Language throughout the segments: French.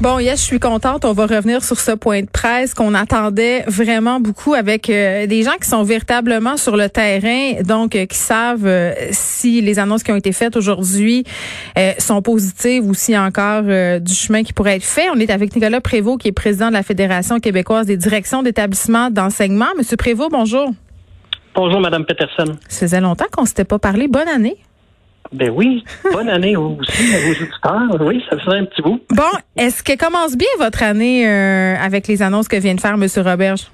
Bon, yes, je suis contente. On va revenir sur ce point de presse qu'on attendait vraiment beaucoup avec euh, des gens qui sont véritablement sur le terrain, donc euh, qui savent euh, si les annonces qui ont été faites aujourd'hui sont positives ou s'il y a encore du chemin qui pourrait être fait. On est avec Nicolas Prévost, qui est président de la Fédération québécoise des directions d'établissements d'enseignement. Monsieur Prévost, bonjour. Bonjour, Madame Peterson. Ça faisait longtemps qu'on s'était pas parlé. Bonne année. Ben oui, bonne année aussi à vos auditeurs. Oui, ça faisait un petit bout. Bon, est-ce que commence bien votre année euh, avec les annonces que vient de faire M. Roberge?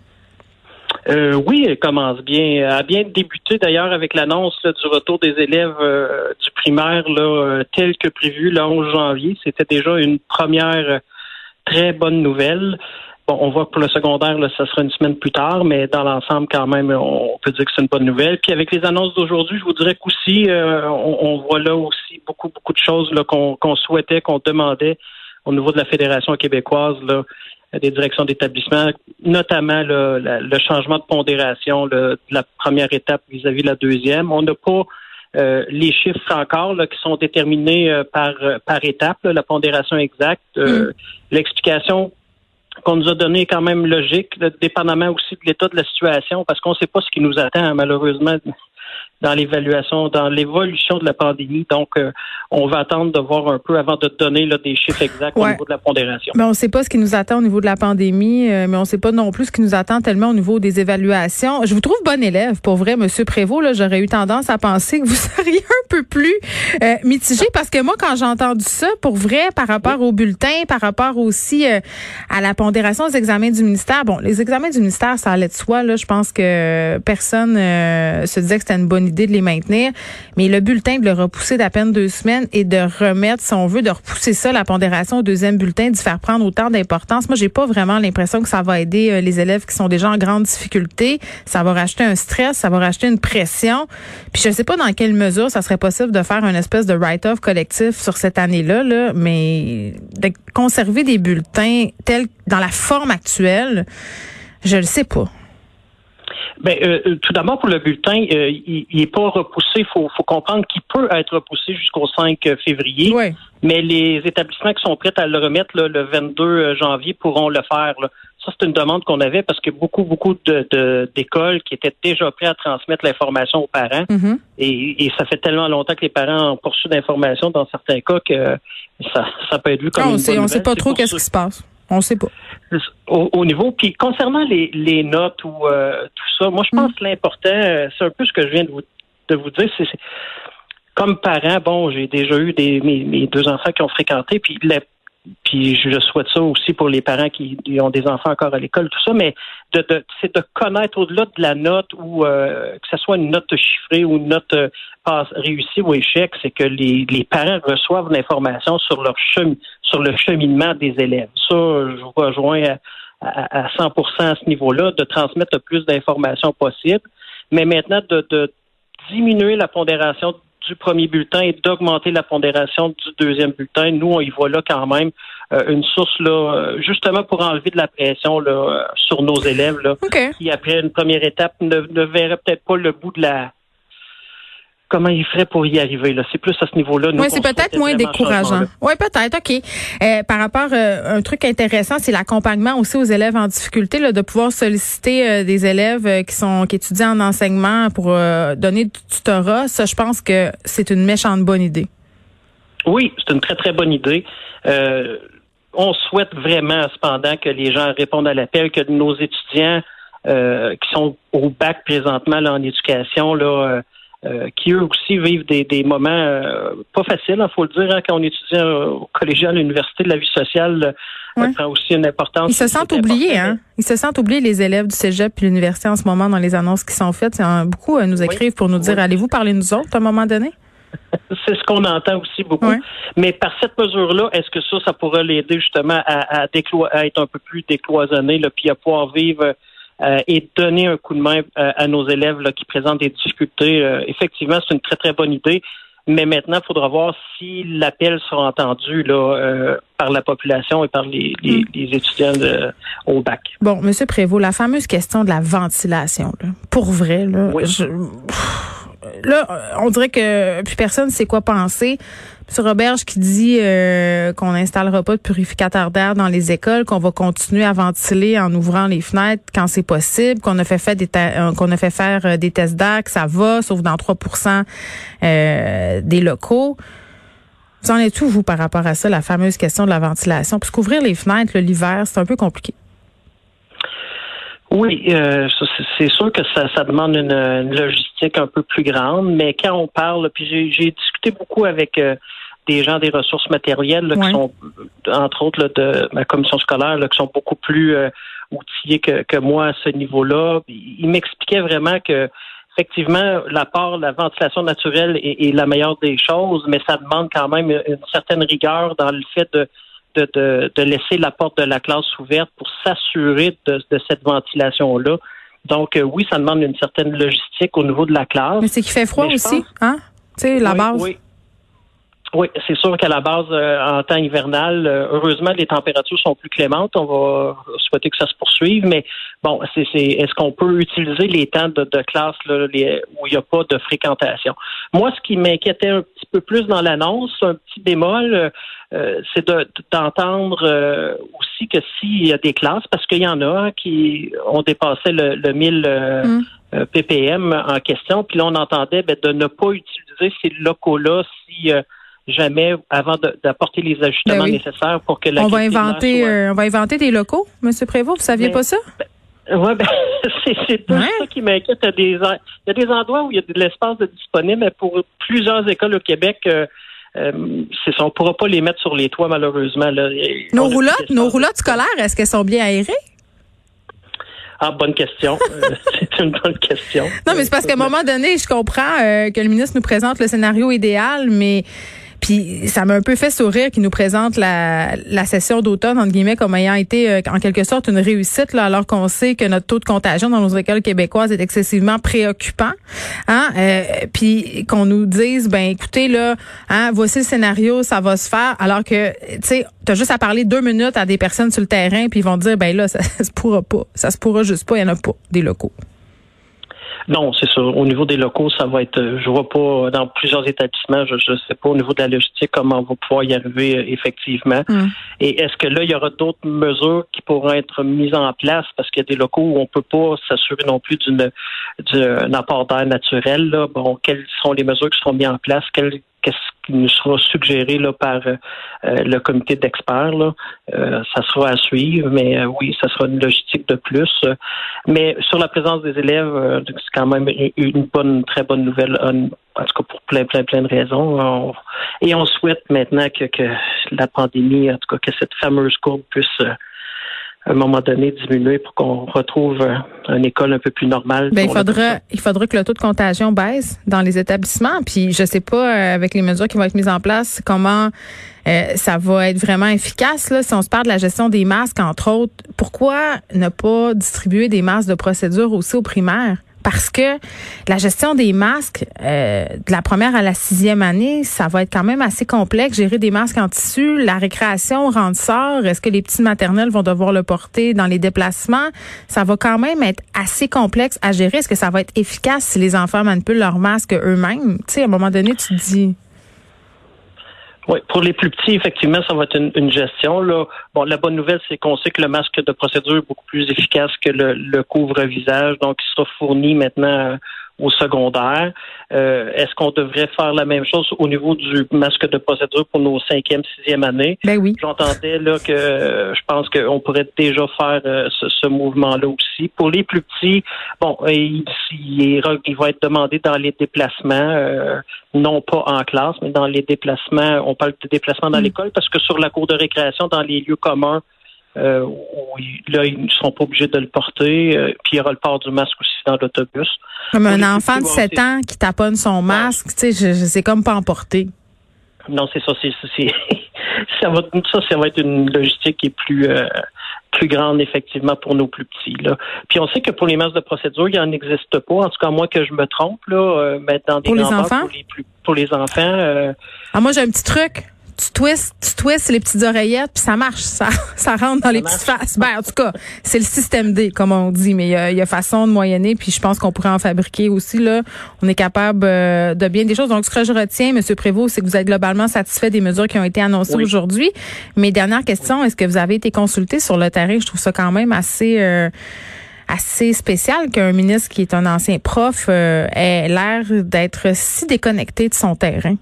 Euh, oui, elle commence bien. Elle a bien débuté d'ailleurs avec l'annonce du retour des élèves euh, du primaire là, tel que prévu le 11 janvier. C'était déjà une première très bonne nouvelle. Bon, on voit que pour le secondaire, là, ça sera une semaine plus tard, mais dans l'ensemble, quand même, on peut dire que c'est une bonne nouvelle. Puis avec les annonces d'aujourd'hui, je vous dirais qu'aussi, euh, on, voit là aussi beaucoup, beaucoup de choses qu'on souhaitait, qu'on demandait au niveau de la Fédération québécoise, là, des directions d'établissement, notamment le changement de pondération de la première étape vis-à-vis de la deuxième. On n'a pas euh, les chiffres encore là, qui sont déterminés euh, par, par étape, la pondération exacte. Mm. L'explication qu'on nous a donné quand même logique, dépendamment aussi de l'état de la situation, parce qu'on ne sait pas ce qui nous attend, malheureusement, dans l'évaluation, dans l'évolution de la pandémie. Donc, euh, on va attendre de voir un peu avant de donner là, des chiffres exacts au niveau de la pondération. Mais on ne sait pas ce qui nous attend au niveau de la pandémie, euh, mais on ne sait pas non plus ce qui nous attend tellement au niveau des évaluations. Je vous trouve bon élève, pour vrai, Monsieur Prévost. Là, j'aurais eu tendance à penser que vous seriez un peu plus euh, mitigé, parce que moi, quand j'ai entendu ça, pour vrai, par rapport au bulletin, par rapport aussi à la pondération des examens du ministère, bon, les examens du ministère, ça allait de soi. Là, je pense que personne se disait que c'était une bonne idée de les maintenir. Mais le bulletin de le repousser d'à peine deux semaines et de remettre, si on veut, de repousser ça, la pondération au deuxième bulletin, d'y faire prendre autant d'importance. Moi, j'ai pas vraiment l'impression que ça va aider euh, les élèves qui sont déjà en grande difficulté. Ça va racheter un stress, ça va racheter une pression. Puis je sais pas dans quelle mesure ça serait possible de faire une espèce de write-off collectif sur cette année-là, là, mais de conserver des bulletins tels dans la forme actuelle, je le sais pas. Ben, euh, euh, tout d'abord, pour le bulletin, euh, il n'est pas repoussé. Il faut, comprendre qu'il peut être repoussé jusqu'au 5 février. Mais les établissements qui sont prêts à le remettre le 22 janvier pourront le faire. Ça, c'est une demande qu'on avait parce que beaucoup, beaucoup de, d'écoles qui étaient déjà prêts à transmettre l'information aux parents. Mm-hmm. et, ça fait tellement longtemps que les parents ont poursuivi d'informations dans certains cas que ça, ça peut être vu comme on une sait, On ne sait pas trop qu'est-ce qui se passe. On sait pas. Au, niveau, puis concernant les, les notes ou euh, tout ça, moi je pense mm. que l'important, euh, c'est un peu ce que je viens de vous, de vous dire, c'est comme parent, bon, j'ai déjà eu des mes, mes, deux enfants qui ont fréquenté, puis la, puis je souhaite ça aussi pour les parents qui ont des enfants encore à l'école, tout ça, mais de, de c'est de connaître au-delà de la note ou euh, que ce soit une note chiffrée ou une note euh, réussie ou échec, c'est que les, les parents reçoivent l'information sur leur chemin, sur le cheminement des élèves. Ça, je vous rejoins à, à, 100% à ce niveau-là, de transmettre le plus d'informations possible, mais maintenant de, de diminuer la pondération du premier bulletin et d'augmenter la pondération du deuxième bulletin. Nous, on y voit là quand même euh, une source là, euh, justement pour enlever de la pression là, sur nos élèves là, qui après une première étape ne, ne verraient peut-être pas le bout de la comment il ferait pour y arriver. Là. C'est plus à ce niveau-là. Oui, c'est peut-être moins décourageant. Oui, peut-être. OK. Euh, par rapport, euh, un truc intéressant, c'est l'accompagnement aussi aux élèves en difficulté, là, de pouvoir solliciter euh, des élèves euh, qui sont qui étudient en enseignement pour donner du tutorat. Ça, je pense que c'est une méchante bonne idée. Oui, c'est une très, très bonne idée. on souhaite vraiment, cependant, que les gens répondent à l'appel, que nos étudiants qui sont au bac présentement là, en éducation, là, euh, qui eux aussi vivent des, des moments euh, pas faciles, il hein, faut le dire, hein, quand on étudie au collégial à l'université de la vie sociale, prend aussi une importance. Ils se sentent oubliés, hein? Ils se sentent oubliés, les élèves du cégep et l'université en ce moment dans les annonces qui sont faites. Beaucoup nous écrivent pour nous dire allez-vous parler nous autres à un moment donné? C'est ce qu'on entend aussi beaucoup. Mais par cette mesure-là, est-ce que ça, ça pourrait l'aider justement à, à, à, être un peu plus décloisonné, là, puis à pouvoir vivre euh, et donner un coup de main euh, à nos élèves là, qui présentent des difficultés? Euh, effectivement, c'est une très, très bonne idée. Mais maintenant, il faudra voir si l'appel sera entendu là, par la population et par les, les, mm. étudiants au bac. Bon, Monsieur Prévost, la fameuse question de la ventilation, là, pour vrai, là, je là, on dirait que plus personne sait quoi penser. M. Roberge qui dit euh, qu'on n'installera pas de purificateur d'air dans les écoles, qu'on va continuer à ventiler en ouvrant les fenêtres quand c'est possible, qu'on a fait, des euh, faire euh, des tests d'air, que ça va, sauf dans 3% des locaux. Vous en êtes où, vous, par rapport à ça, la fameuse question de la ventilation? Parce qu'ouvrir les fenêtres l'hiver, c'est un peu compliqué. Oui, euh, c'est sûr que ça, ça demande une, logistique un peu plus grande, mais quand on parle, puis j'ai discuté beaucoup avec euh, des gens des ressources matérielles qui sont, entre autres, de ma commission scolaire, qui sont beaucoup plus euh, outillés que, que moi à ce niveau-là. Ils m'expliquaient vraiment que effectivement, l'apport, la ventilation naturelle est, est, la meilleure des choses, mais ça demande quand même une certaine rigueur dans le fait de de, de, laisser la porte de la classe ouverte pour s'assurer de, de, cette ventilation-là. Donc, euh, oui, ça demande une certaine logistique au niveau de la classe. Mais c'est qu'il fait froid aussi, hein? Tu sais, la base. Oui. Oui, c'est sûr qu'à la base, euh, en temps hivernal, euh, heureusement, les températures sont plus clémentes. On va souhaiter que ça se poursuive, mais bon, c'est, est-ce qu'on peut utiliser les temps de, classe là, où il n'y a pas de fréquentation? Moi, ce qui m'inquiétait un petit peu plus dans l'annonce, un petit bémol, euh, c'est d'entendre aussi que s'il y a des classes, parce qu'il y en a qui ont dépassé le, le 1000 mm. ppm en question, puis là, on entendait ben, de ne pas utiliser ces locaux-là si jamais avant d'apporter les ajustements ben nécessaires pour que la on va inventer euh, on va inventer des locaux monsieur Prévost vous saviez ben, pas ça? ben, ouais, ben, c'est tout ça qui m'inquiète. Il, y a des endroits où il y a de l'espace disponible, mais pour plusieurs écoles au Québec, euh, euh, on ne pourra pas les mettre sur les toits, malheureusement. Là. Nos roulottes, nos roulottes scolaires, est-ce qu'elles sont bien aérées? Ah, bonne question. c'est une bonne question. Non, mais c'est parce qu'à un moment donné, je comprends que le ministre nous présente le scénario idéal, mais puis ça m'a un peu fait sourire qu'il nous présente la, la session d'automne, entre guillemets, comme ayant été euh, en quelque sorte une réussite, là, alors qu'on sait que notre taux de contagion dans nos écoles québécoises est excessivement préoccupant. Hein? Euh, puis qu'on nous dise, ben écoutez, là, hein, voici le scénario, ça va se faire, alors que, tu sais, t'as juste à parler deux minutes à des personnes sur le terrain, puis ils vont dire, ben là, ça, ça se pourra pas. Ça se pourra juste pas, il y en a pas, des locaux. Non, c'est sûr. Au niveau des locaux, ça va être. Je vois pas dans plusieurs établissements. Je ne sais pas au niveau de la logistique comment on va pouvoir y arriver euh, effectivement. Mm. Et est-ce que là, il y aura d'autres mesures qui pourront être mises en place? Parce qu'il y a des locaux où on peut pas s'assurer non plus d'une d'un apport d'air naturel. Là. Bon, quelles sont les mesures qui seront mises en place? Quelles qu'est-ce qui nous sera suggéré là, par euh, le comité d'experts. Euh, ça sera à suivre, mais euh, oui, ça sera une logistique de plus. mais sur la présence des élèves, c'est quand même une bonne, très bonne nouvelle, en tout cas pour plein, plein, plein de raisons. et on souhaite maintenant que, que, la pandémie, en tout cas que cette fameuse courbe puisse à un moment donné diminuer pour qu'on retrouve euh, une école un peu plus normale. Ben, il faudra, il faudra que le taux de contagion baisse dans les établissements. Puis je sais pas euh, avec les mesures qui vont être mises en place comment euh, ça va être vraiment efficace. Là, si on se parle de la gestion des masques, entre autres, pourquoi ne pas distribuer des masques de procédure aussi aux primaires? Parce que la gestion des masques euh, de la première à la sixième année, ça va être quand même assez complexe. Gérer des masques en tissu, la récréation rentre sort. Est-ce que les petites maternelles vont devoir le porter dans les déplacements? Ça va quand même être assez complexe à gérer. Est-ce que ça va être efficace si les enfants manipulent leurs masques eux-mêmes? Tu sais, à un moment donné, tu te dis. Oui, pour les plus petits, effectivement, ça va être une, gestion. Là. Bon, la bonne nouvelle, c'est qu'on sait que le masque de procédure est beaucoup plus efficace que le, couvre-visage, donc il sera fourni maintenant au secondaire. Euh, est-ce qu'on devrait faire la même chose au niveau du masque de procédure pour nos cinquième, sixième années? Ben oui. J'entendais là que je pense qu'on pourrait déjà faire euh, ce, mouvement-là aussi. Pour les plus petits, bon, il, il, va être demandé dans les déplacements, euh, non pas en classe, mais dans les déplacements. On parle de déplacements dans mm. l'école parce que sur la cour de récréation, dans les lieux communs, euh, là, ils ne seront pas obligés de le porter. Euh, puis il y aura le port du masque aussi dans l'autobus. Comme un enfant de 7 ans qui taponne son masque, tu sais, sais comme pas emporter. Non, c'est ça. C'est, ça, va, ça, ça va être une logistique qui est plus euh, plus grande effectivement pour nos plus petits. Là. Puis on sait que pour les masques de procédure, il en existe pas. En tout cas, moi que je me trompe là, euh, mais dans des pour les enfants, pour les, plus, pour les enfants. ah moi j'ai un petit truc tu twists, tu twists les petites oreillettes, puis ça marche, ça, ça rentre dans les petites faces. Ben, en tout cas, c'est le système D, comme on dit, mais il y a, façon de moyenner, puis je pense qu'on pourrait en fabriquer aussi. Là, on est capable euh, de bien des choses. Donc, ce que je retiens, Monsieur Prévost, c'est que vous êtes globalement satisfait des mesures qui ont été annoncées aujourd'hui. Mais dernière question, est-ce que vous avez été consulté sur le terrain Je trouve ça quand même assez. Euh, assez spécial qu'un ministre qui est un ancien prof euh, ait l'air d'être si déconnecté de son terrain.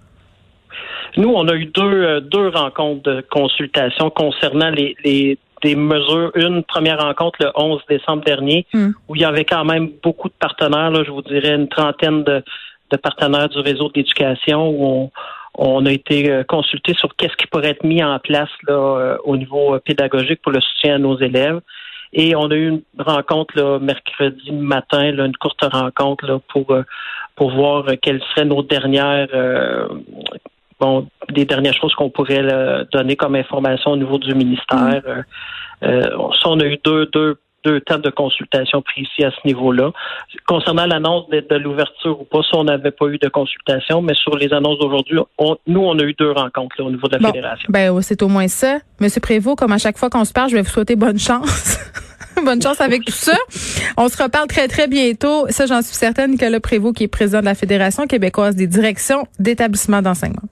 Nous, on a eu deux, euh, deux rencontres de consultation concernant les, les des mesures. Une première rencontre le 11 décembre dernier, hmm. où il y avait quand même beaucoup de partenaires, là, je vous dirais une trentaine de, de partenaires du réseau d'éducation où on, on a été euh, consulté sur qu'est-ce qui pourrait être mis en place là, euh, au niveau pédagogique pour le soutien à nos élèves. Et on a eu une rencontre là, mercredi matin, là, une courte rencontre là, pour, pour voir quelles seraient nos dernières bon, des dernières choses qu'on pourrait donner comme information au niveau du ministère. Mm. Euh, euh, on a eu deux, deux, deux temps de consultation précis à ce niveau-là. Concernant l'annonce de, l'ouverture ou pas, ça, on n'avait pas eu de consultation, mais sur les annonces d'aujourd'hui, nous, on a eu deux rencontres au niveau de la fédération. Ben, c'est au moins ça. Monsieur Prévost, comme à chaque fois qu'on se parle, je vais vous souhaiter bonne chance. bonne chance avec tout ça. On se reparle très, très bientôt. Ça, j'en suis certaine. Nicolas Prévost, qui est président de la Fédération québécoise des directions d'établissements d'enseignement.